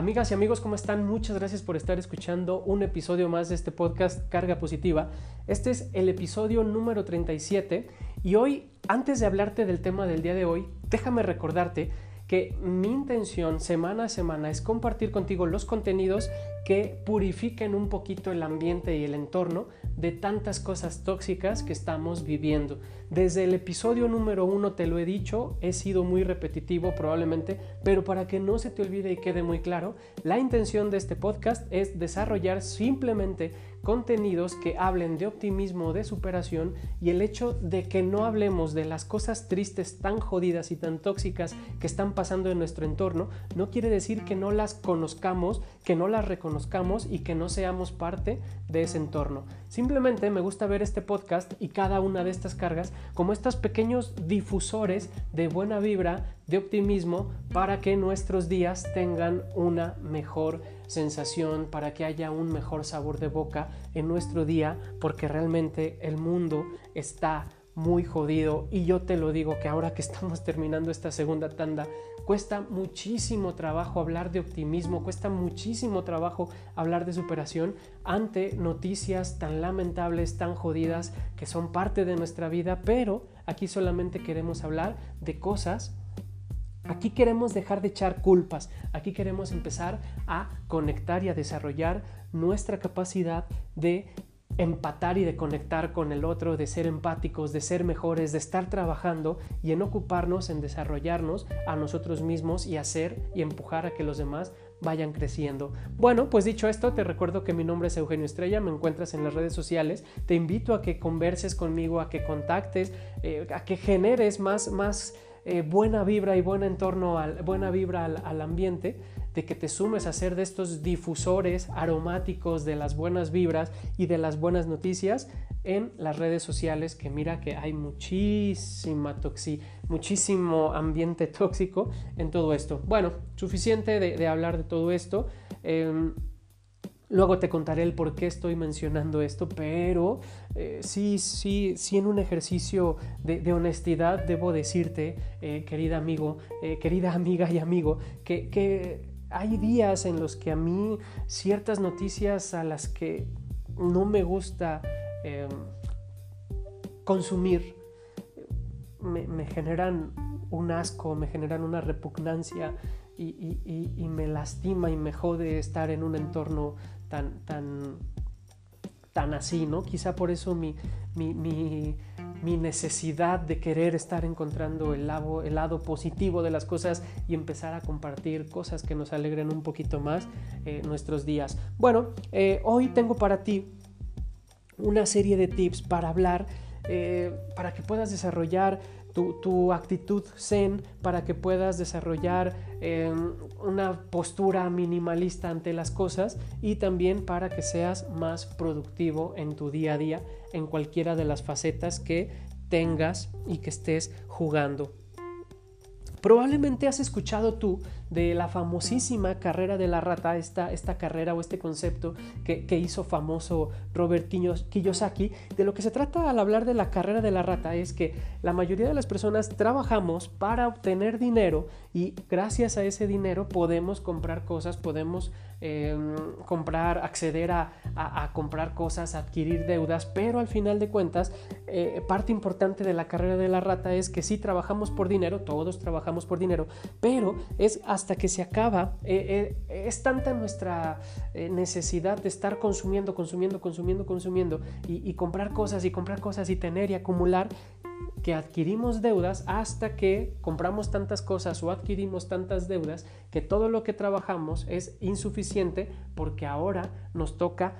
Amigas y amigos, ¿cómo están? Muchas gracias por estar escuchando un episodio más de este podcast Carga Positiva. Este es el episodio número 37 y hoy, antes de hablarte del tema del día de hoy, déjame recordarte que mi intención semana a semana es compartir contigo los contenidos que purifiquen un poquito el ambiente y el entorno de tantas cosas tóxicas que estamos viviendo. Desde el episodio número uno te lo he dicho, he sido muy repetitivo probablemente, pero para que no se te olvide y quede muy claro, la intención de este podcast es desarrollar simplemente contenidos que hablen de optimismo, de superación y el hecho de que no hablemos de las cosas tristes tan jodidas y tan tóxicas que están pasando en nuestro entorno, no quiere decir que no las conozcamos, que no las reconozcamos y que no seamos parte de ese entorno. Simplemente me gusta ver este podcast y cada una de estas cargas como estos pequeños difusores de buena vibra, de optimismo, para que nuestros días tengan una mejor sensación, para que haya un mejor sabor de boca en nuestro día, porque realmente el mundo está muy jodido. Y yo te lo digo que ahora que estamos terminando esta segunda tanda, cuesta muchísimo trabajo hablar de optimismo, cuesta muchísimo trabajo hablar de superación ante noticias tan lamentables, tan jodidas que son parte de nuestra vida, pero aquí solamente queremos hablar de cosas. Aquí queremos dejar de echar culpas, aquí queremos empezar a conectar y a desarrollar nuestra capacidad de empatar y de conectar con el otro, de ser empáticos, de ser mejores, de estar trabajando y en ocuparnos en desarrollarnos a nosotros mismos y hacer y empujar a que los demás vayan creciendo. Bueno, pues dicho esto, te recuerdo que mi nombre es Eugenio Estrella, me encuentras en las redes sociales, te invito a que converses conmigo, a que contactes, eh, a que generes más, más eh, buena vibra y buen entorno, al, buena vibra al, ambiente, de que te sumes a ser de estos difusores aromáticos de las buenas vibras y de las buenas noticias en las redes sociales, que mira que hay muchísima toxi, muchísimo ambiente tóxico en todo esto. Bueno, suficiente de, hablar de todo esto. Em, Luego te contaré el por qué estoy mencionando esto, pero eh, sí, sí, sí en un ejercicio de, honestidad debo decirte, eh, querida amigo, eh, querida amiga y amigo, que, que hay días en los que a mí ciertas noticias a las que no me gusta em, consumir me, generan un asco, me generan una repugnancia y, me lastima y me jode estar en un entorno tan, tan, tan así, ¿no? Quizá por eso mi, necesidad de querer estar encontrando el lado, el lado positivo de las cosas y empezar a compartir cosas que nos alegren un poquito más eh, nuestros días. Bueno, eh, hoy tengo para ti una serie de tips para hablar, eh, para que puedas desarrollar tu, actitud zen para que puedas desarrollar em, una postura minimalista ante las cosas y también para que seas más productivo en tu día a día en cualquiera de las facetas que tengas y que estés jugando. Probablemente has escuchado tú de la famosísima carrera de la rata, esta, esta carrera o este concepto que, hizo famoso Robert Kiyosaki. De lo que se trata al hablar de la carrera de la rata es que la mayoría de las personas trabajamos para obtener dinero y gracias a ese dinero podemos comprar cosas, podemos em, comprar, acceder a, comprar cosas, adquirir deudas, pero al final de cuentas, eh, parte importante de la carrera de la rata es que sí trabajamos por dinero, todos trabajamos por dinero, pero es hasta que se acaba. Eh, eh, es tanta nuestra necesidad de estar consumiendo, consumiendo, consumiendo, consumiendo y, comprar cosas y comprar cosas y tener y acumular que adquirimos deudas hasta que compramos tantas cosas o adquirimos tantas deudas que todo lo que trabajamos es insuficiente porque ahora nos toca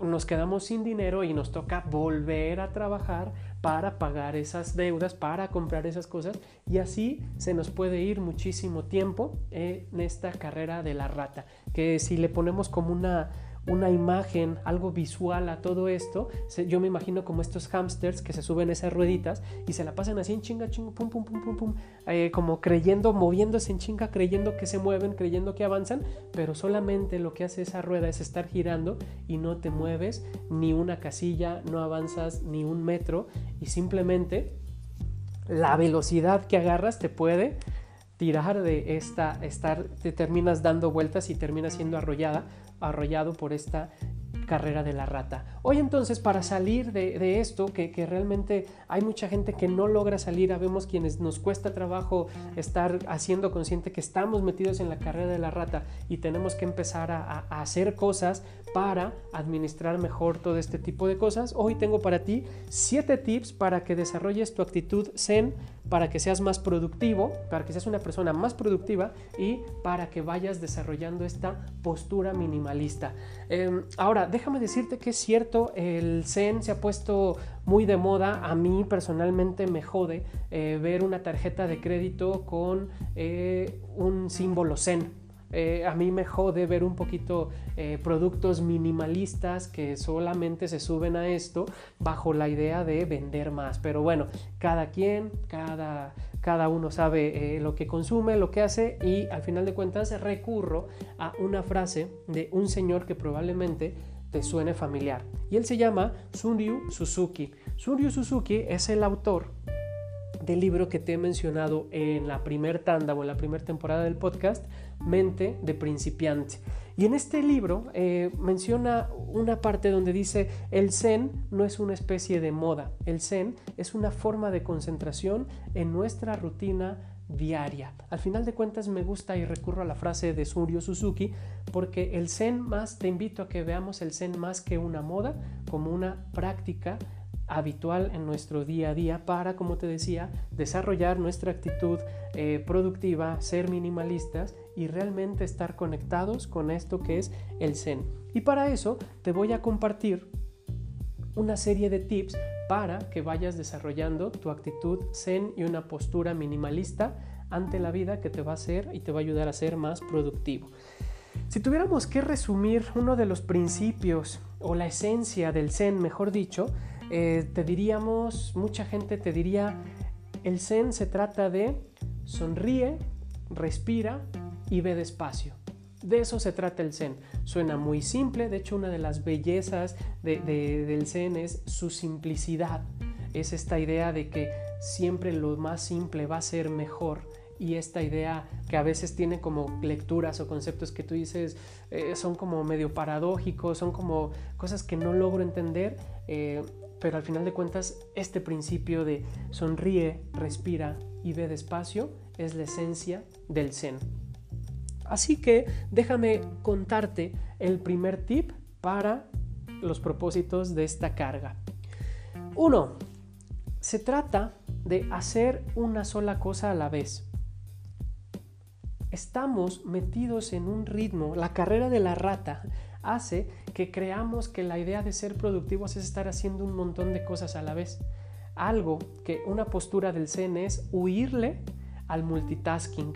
nos quedamos sin dinero y nos toca volver a trabajar para pagar esas deudas, para comprar esas cosas. Y así se nos puede ir muchísimo tiempo en esta carrera de la rata, que si le ponemos como una una imagen, algo visual a todo esto, yo me imagino como estos hamsters que se suben esas rueditas y se la pasan así en chinga, chinga, pum, pum, pum, pum, pum, eh, como creyendo, moviéndose en chinga, creyendo que se mueven, creyendo que avanzan, pero solamente lo que hace esa rueda es estar girando y no te mueves ni una casilla, no avanzas ni un metro y simplemente la velocidad que agarras te puede tirar de esta, estar, te terminas dando vueltas y terminas siendo arrollada, arrollado por esta carrera de la rata. Hoy entonces, para salir de, esto, que, realmente hay mucha gente que no logra salir, vemos quienes nos cuesta trabajo estar haciendo consciente que estamos metidos en la carrera de la rata y tenemos que empezar a, a hacer cosas para administrar mejor todo este tipo de cosas. Hoy tengo para ti siete tips para que desarrolles tu actitud zen, para que seas más productivo, para que seas una persona más productiva y para que vayas desarrollando esta postura minimalista. Em, ahora, déjame decirte que es cierto, el zen se ha puesto muy de moda. A mí personalmente me jode eh, ver una tarjeta de crédito con eh, un símbolo zen eh, a mí me jode ver un poquito eh, productos minimalistas que solamente se suben a esto bajo la idea de vender más. Pero bueno, cada quien, cada, cada uno sabe eh, lo que consume, lo que hace y al final de cuentas recurro a una frase de un señor que probablemente te suene familiar. Y él se llama Sunryu Suzuki. Sunryu Suzuki es el autor del libro que te he mencionado en la primer tanda o en la primera temporada del podcast, Mente de principiante. Y en este libro eh, menciona una parte donde dice, el zen no es una especie de moda, el zen es una forma de concentración en nuestra rutina diaria. Al final de cuentas me gusta y recurro a la frase de Suryo Suzuki porque el zen más, te invito a que veamos el zen más que una moda, como una práctica habitual en nuestro día a día para, como te decía, desarrollar nuestra actitud eh, productiva, ser minimalistas y realmente estar conectados con esto que es el Zen. Y para eso te voy a compartir una serie de tips para que vayas desarrollando tu actitud Zen y una postura minimalista ante la vida que te va a hacer y te va a ayudar a ser más productivo. Si tuviéramos que resumir uno de los principios o la esencia del Zen, mejor dicho, eh, te diríamos, mucha gente te diría, el zen se trata de sonríe, respira y ve despacio. De eso se trata el zen. Suena muy simple, de hecho una de las bellezas del zen es su simplicidad. Es esta idea de que siempre lo más simple va a ser mejor y esta idea que a veces tiene como lecturas o conceptos que tú dices eh, son como medio paradójicos, son como cosas que no logro entender, eh, pero al final de cuentas este principio de sonríe, respira y ve despacio es la esencia del Zen. Así que déjame contarte el primer tip para los propósitos de esta carga. Uno, se trata de hacer una sola cosa a la vez. Estamos metidos en un ritmo, la carrera de la rata, hace que creamos que la idea de ser productivos es estar haciendo un montón de cosas a la vez. Algo que una postura del Zen es huirle al multitasking.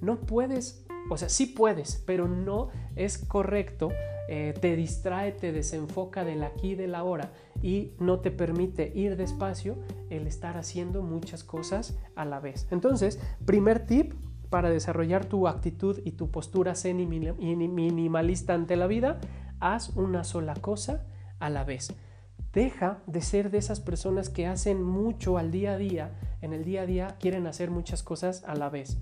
No puedes, o sea, sí puedes, pero no es correcto. Eh, te distrae, te desenfoca del aquí y del ahora y no te permite ir despacio el estar haciendo muchas cosas a la vez. Entonces, primer tip, para desarrollar tu actitud y tu postura zen y minimalista ante la vida, haz una sola cosa a la vez. Deja de ser de esas personas que hacen mucho al día a día, en el día a día quieren hacer muchas cosas a la vez.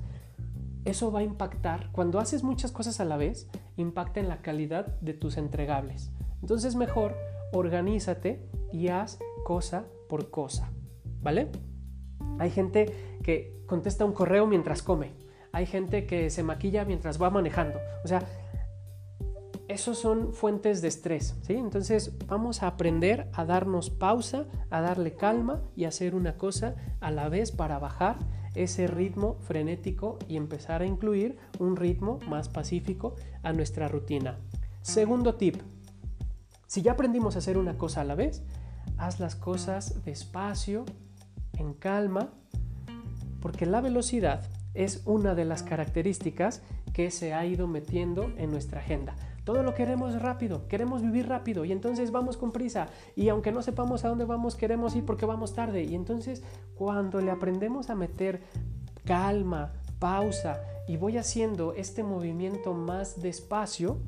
Eso va a impactar, cuando haces muchas cosas a la vez, impacta en la calidad de tus entregables. Entonces mejor organízate y haz cosa por cosa, ¿vale? Hay gente que contesta un correo mientras come hay gente que se maquilla mientras va manejando. O sea, esos son fuentes de estrés, ¿sí? Entonces vamos a aprender a darnos pausa, a darle calma y hacer una cosa a la vez para bajar ese ritmo frenético y empezar a incluir un ritmo más pacífico a nuestra rutina. Segundo tip, si ya aprendimos a hacer una cosa a la vez, haz las cosas despacio, en calma, porque la velocidad es una de las características que se ha ido metiendo en nuestra agenda. Todo lo queremos rápido, queremos vivir rápido y entonces vamos con prisa y aunque no sepamos a dónde vamos, queremos ir porque vamos tarde. Y entonces cuando le aprendemos a meter calma, pausa y voy haciendo este movimiento más despacio,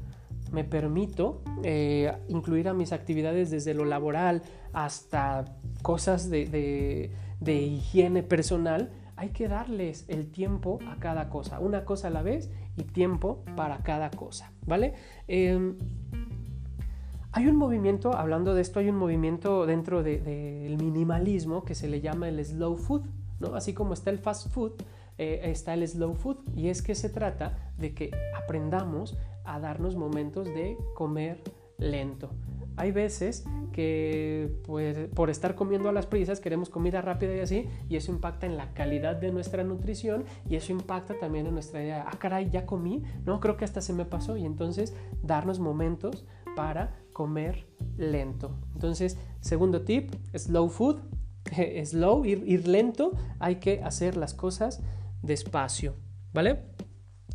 me permito eh, incluir a mis actividades desde lo laboral hasta cosas de higiene personal hay que darles el tiempo a cada cosa, una cosa a la vez y tiempo para cada cosa, ¿vale? Em, hay un movimiento, hablando de esto, hay un movimiento dentro del minimalismo que se le llama el slow food, ¿no? Así como está el fast food, eh, está el slow food y es que se trata de que aprendamos a darnos momentos de comer lento. Hay veces que pues, por estar comiendo a las prisas queremos comida rápida y así, y eso impacta en la calidad de nuestra nutrición y eso impacta también en nuestra idea, ah caray, ya comí, no, creo que hasta se me pasó y entonces darnos momentos para comer lento. Entonces, segundo tip, slow food, slow, ir, ir lento, hay que hacer las cosas despacio, ¿vale?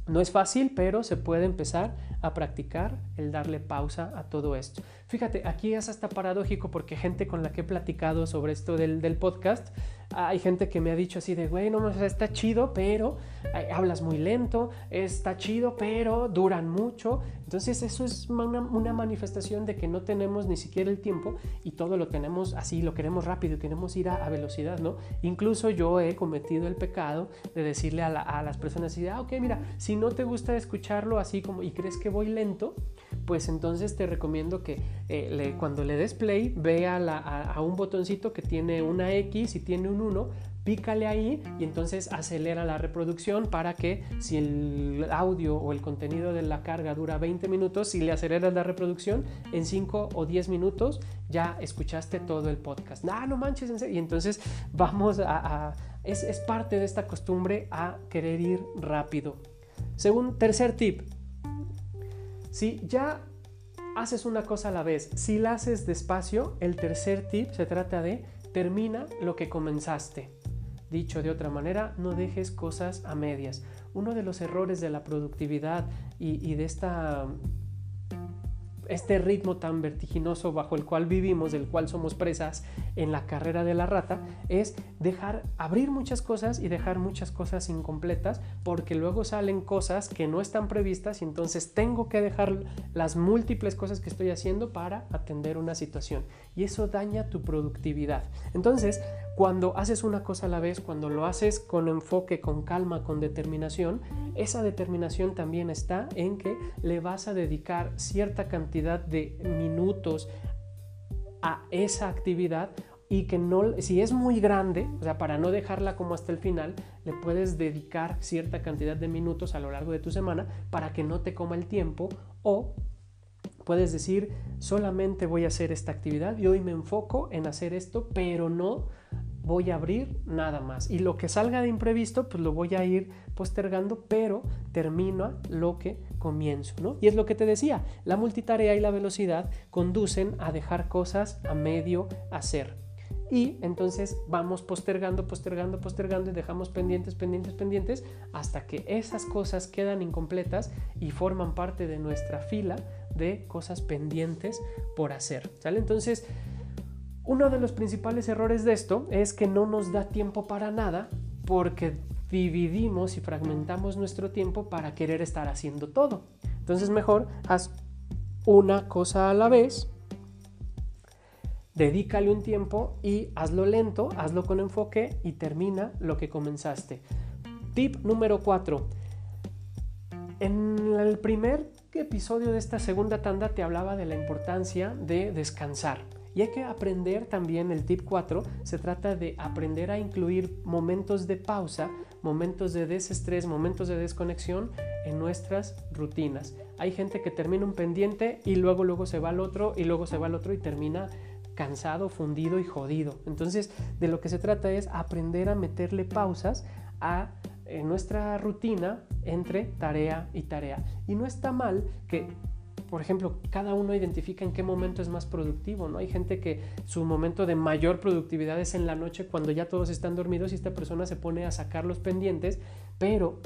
No es fácil, pero se puede empezar a practicar el darle pausa a todo esto. Fíjate, aquí es hasta paradójico porque gente con la que he platicado sobre esto del, del podcast hay gente que me ha dicho así de, güey, no, está chido, pero hablas muy lento, está chido, pero duran mucho. Entonces eso es una, manifestación de que no tenemos ni siquiera el tiempo y todo lo tenemos así, lo queremos rápido queremos ir a, velocidad, ¿no? Incluso yo he cometido el pecado de decirle a, a las personas así de, ah, ok, mira, si no te gusta escucharlo así como y crees que voy lento, pues entonces te recomiendo que eh, cuando le des play, vea a, un botoncito que tiene una X y tiene un 1, pícale ahí y entonces acelera la reproducción para que si el audio o el contenido de la carga dura 20 minutos, si le aceleras la reproducción, en 5 o 10 minutos ya escuchaste todo el podcast. No, no manches. Y entonces vamos a... es, es parte de esta costumbre a querer ir rápido. Según tercer tip, si ya haces una cosa a la vez, si la haces despacio, el tercer tip se trata de termina lo que comenzaste. Dicho de otra manera, no dejes cosas a medias. Uno de los errores de la productividad y, y de esta este ritmo tan vertiginoso bajo el cual vivimos, del cual somos presas en la carrera de la rata, es dejar abrir muchas cosas y dejar muchas cosas incompletas, porque luego salen cosas que no están previstas y entonces tengo que dejar las múltiples cosas que estoy haciendo para atender una situación. Y eso daña tu productividad. Entonces, cuando haces una cosa a la vez, cuando lo haces con enfoque, con calma, con determinación, esa determinación también está en que le vas a dedicar cierta cantidad de minutos a esa actividad y que no, si es muy grande, o sea, para no dejarla como hasta el final, le puedes dedicar cierta cantidad de minutos a lo largo de tu semana para que no te coma el tiempo o puedes decir, solamente voy a hacer esta actividad y hoy me enfoco en hacer esto, pero no voy a abrir nada más. Y lo que salga de imprevisto, pues lo voy a ir postergando, pero termino lo que comienzo, ¿no? Y es lo que te decía, la multitarea y la velocidad conducen a dejar cosas a medio hacer. Y entonces vamos postergando, postergando, postergando y dejamos pendientes, pendientes, pendientes hasta que esas cosas quedan incompletas y forman parte de nuestra fila de cosas pendientes por hacer. ¿Sale? Entonces, uno de los principales errores de esto es que no nos da tiempo para nada porque dividimos y fragmentamos nuestro tiempo para querer estar haciendo todo. Entonces mejor haz una cosa a la vez, dedícale un tiempo y hazlo lento, hazlo con enfoque y termina lo que comenzaste. Tip número 4. En el primer episodio de esta segunda tanda te hablaba de la importancia de descansar. Y hay que aprender también, el tip 4, se trata de aprender a incluir momentos de pausa, momentos de desestrés, momentos de desconexión en nuestras rutinas. Hay gente que termina un pendiente y luego luego se va al otro y luego se va al otro y termina cansado, fundido y jodido. Entonces, de lo que se trata es aprender a meterle pausas a nuestra rutina entre tarea y tarea. Y no está mal que por ejemplo, cada uno identifica en qué momento es más productivo, ¿no? Hay gente que su momento de mayor productividad es en la noche cuando ya todos están dormidos y esta persona se pone a sacar los pendientes, pero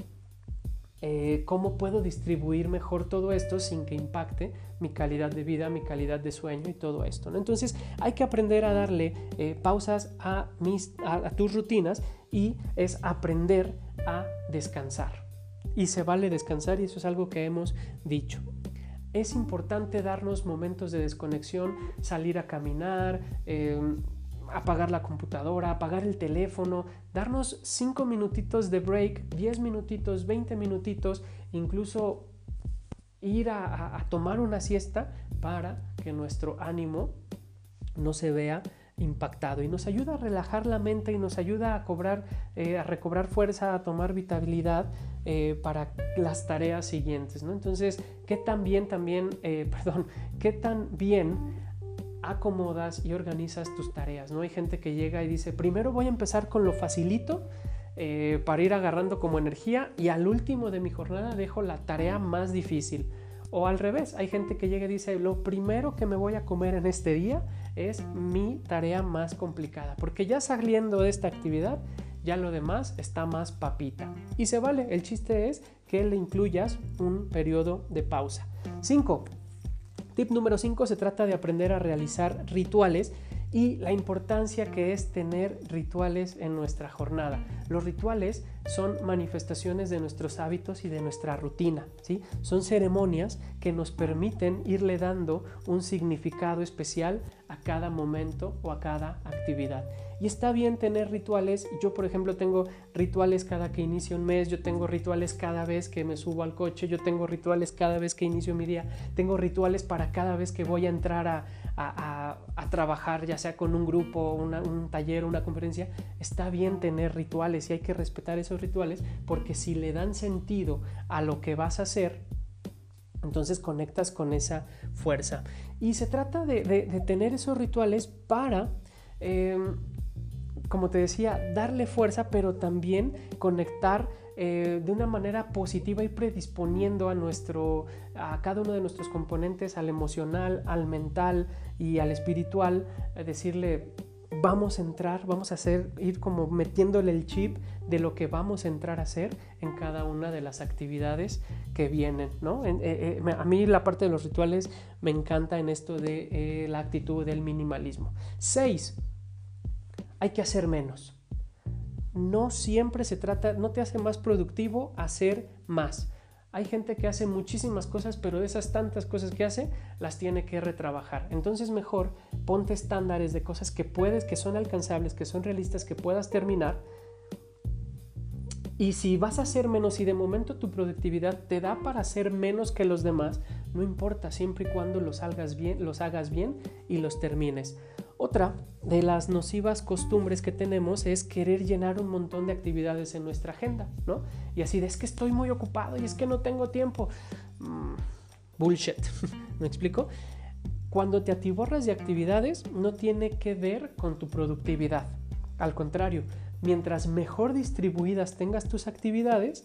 eh, ¿cómo puedo distribuir mejor todo esto sin que impacte mi calidad de vida, mi calidad de sueño y todo esto? ¿no? Entonces hay que aprender a darle eh, pausas a, a tus rutinas y es aprender a descansar. Y se vale descansar y eso es algo que hemos dicho es importante darnos momentos de desconexión, salir a caminar, em, apagar la computadora, apagar el teléfono, darnos 5 minutitos de break, 10 minutitos, 20 minutitos, incluso ir a, tomar una siesta para que nuestro ánimo no se vea impactado y nos ayuda a relajar la mente y nos ayuda a cobrar, eh, a recobrar fuerza, a tomar vitalidad eh, para las tareas siguientes. ¿no? Entonces, ¿qué tan bien también, eh, perdón, qué tan bien acomodas y organizas tus tareas? ¿no? Hay gente que llega y dice, primero voy a empezar con lo facilito para ir agarrando como energía y al último de mi jornada dejo la tarea más difícil. O al revés, hay gente que llega y dice, lo primero que me voy a comer en este día es mi tarea más complicada, porque ya saliendo de esta actividad, ya lo demás está más papita. Y se vale, el chiste es que le incluyas un periodo de pausa. 5. Tip número 5 se trata de aprender a realizar rituales y la importancia que es tener rituales en nuestra jornada. Los rituales son manifestaciones de nuestros hábitos y de nuestra rutina, ¿sí? Son ceremonias que nos permiten irle dando un significado especial a cada momento o a cada actividad. Y está bien tener rituales. Yo, por ejemplo, tengo rituales cada que inicio un mes, yo tengo rituales cada vez que me subo al coche, yo tengo rituales cada vez que inicio mi día, tengo rituales para cada vez que voy a entrar a, trabajar, ya sea con un grupo, un taller, una conferencia. Está bien tener rituales y hay que respetar esos rituales porque si le dan sentido a lo que vas a hacer, entonces conectas con esa fuerza. Y se trata de, tener esos rituales para, em, como te decía, darle fuerza, pero también conectar eh, de una manera positiva y predisponiendo a, nuestro, a cada uno de nuestros componentes, al emocional, al mental y al espiritual, decirle, vamos a entrar, vamos a hacer, ir como metiéndole el chip de lo que vamos a entrar a hacer en cada una de las actividades que vienen, ¿no? Eh, eh, a mí la parte de los rituales me encanta en esto de la actitud del minimalismo. Seis, hay que hacer menos. No siempre se trata, no te hace más productivo hacer más. Hay gente que hace muchísimas cosas, pero de esas tantas cosas que hace, las tiene que retrabajar. Entonces mejor ponte estándares de cosas que puedes, que son alcanzables, que son realistas, que puedas terminar. Y si vas a hacer menos y de momento tu productividad te da para hacer menos que los demás, no importa, siempre y cuando los bien, los hagas bien y los termines. Otra de las nocivas costumbres que tenemos es querer llenar un montón de actividades en nuestra agenda, ¿no? Y así de es que estoy muy ocupado y es que no tengo tiempo. Mm, bullshit, ¿me explico? Cuando te atiborras de actividades no tiene que ver con tu productividad. Al contrario, mientras mejor distribuidas tengas tus actividades,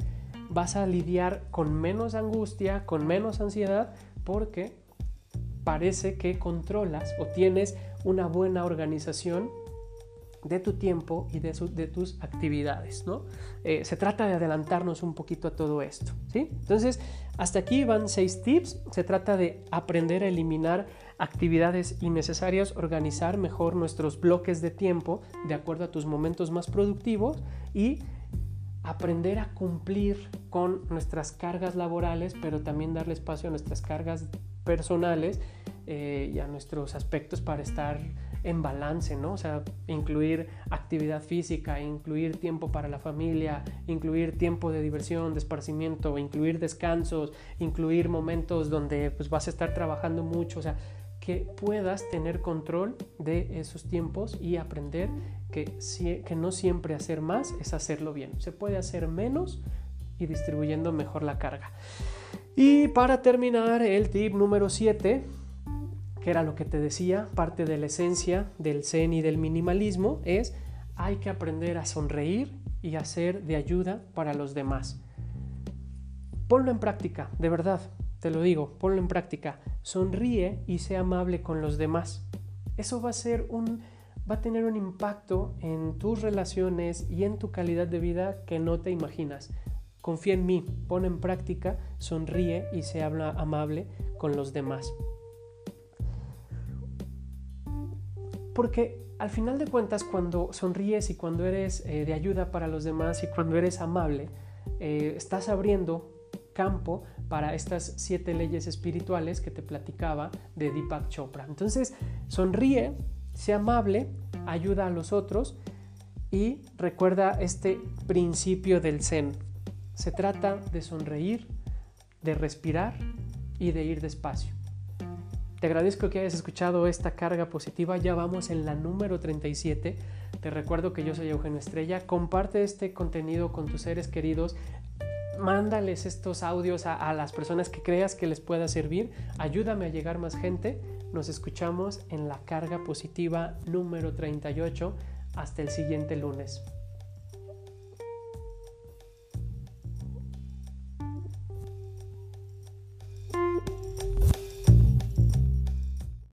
vas a lidiar con menos angustia, con menos ansiedad, porque parece que controlas o tienes una buena organización de tu tiempo y de, tus actividades, ¿no? Eh, se trata de adelantarnos un poquito a todo esto, ¿sí? Entonces, hasta aquí van seis tips. Se trata de aprender a eliminar actividades innecesarias, organizar mejor nuestros bloques de tiempo de acuerdo a tus momentos más productivos y aprender a cumplir con nuestras cargas laborales, pero también darle espacio a nuestras cargas personales eh, y a nuestros aspectos para estar en balance, ¿no? O sea, incluir actividad física, incluir tiempo para la familia, incluir tiempo de diversión, de esparcimiento, incluir descansos, incluir momentos donde pues vas a estar trabajando mucho, o sea, que puedas tener control de esos tiempos y aprender que, que no siempre hacer más es hacerlo bien. Se puede hacer menos y distribuyendo mejor la carga. Y para terminar, el tip número 7, que era lo que te decía, parte de la esencia del zen y del minimalismo, es hay que aprender a sonreír y a ser de ayuda para los demás. Ponlo en práctica, de verdad, te lo digo, ponlo en práctica. Sonríe y sé amable con los demás. Eso va a ser un va a tener un impacto en tus relaciones y en tu calidad de vida que no te imaginas. Confía en mí, pon en práctica, sonríe y se habla amable con los demás. Porque al final de cuentas, cuando sonríes y cuando eres eh, de ayuda para los demás y cuando eres amable, eh, estás abriendo campo para estas siete leyes espirituales que te platicaba de Deepak Chopra. Entonces, sonríe Sea amable, ayuda a los otros y recuerda este principio del Zen. Se trata de sonreír, de respirar y de ir despacio. Te agradezco que hayas escuchado esta carga positiva. Ya vamos en la número 37. Te recuerdo que yo soy Eugenio Estrella. Comparte este contenido con tus seres queridos. Mándales estos audios a, las personas que creas que les pueda servir. Ayúdame a llegar más gente. Nos escuchamos en la carga positiva número 38. Hasta el siguiente lunes.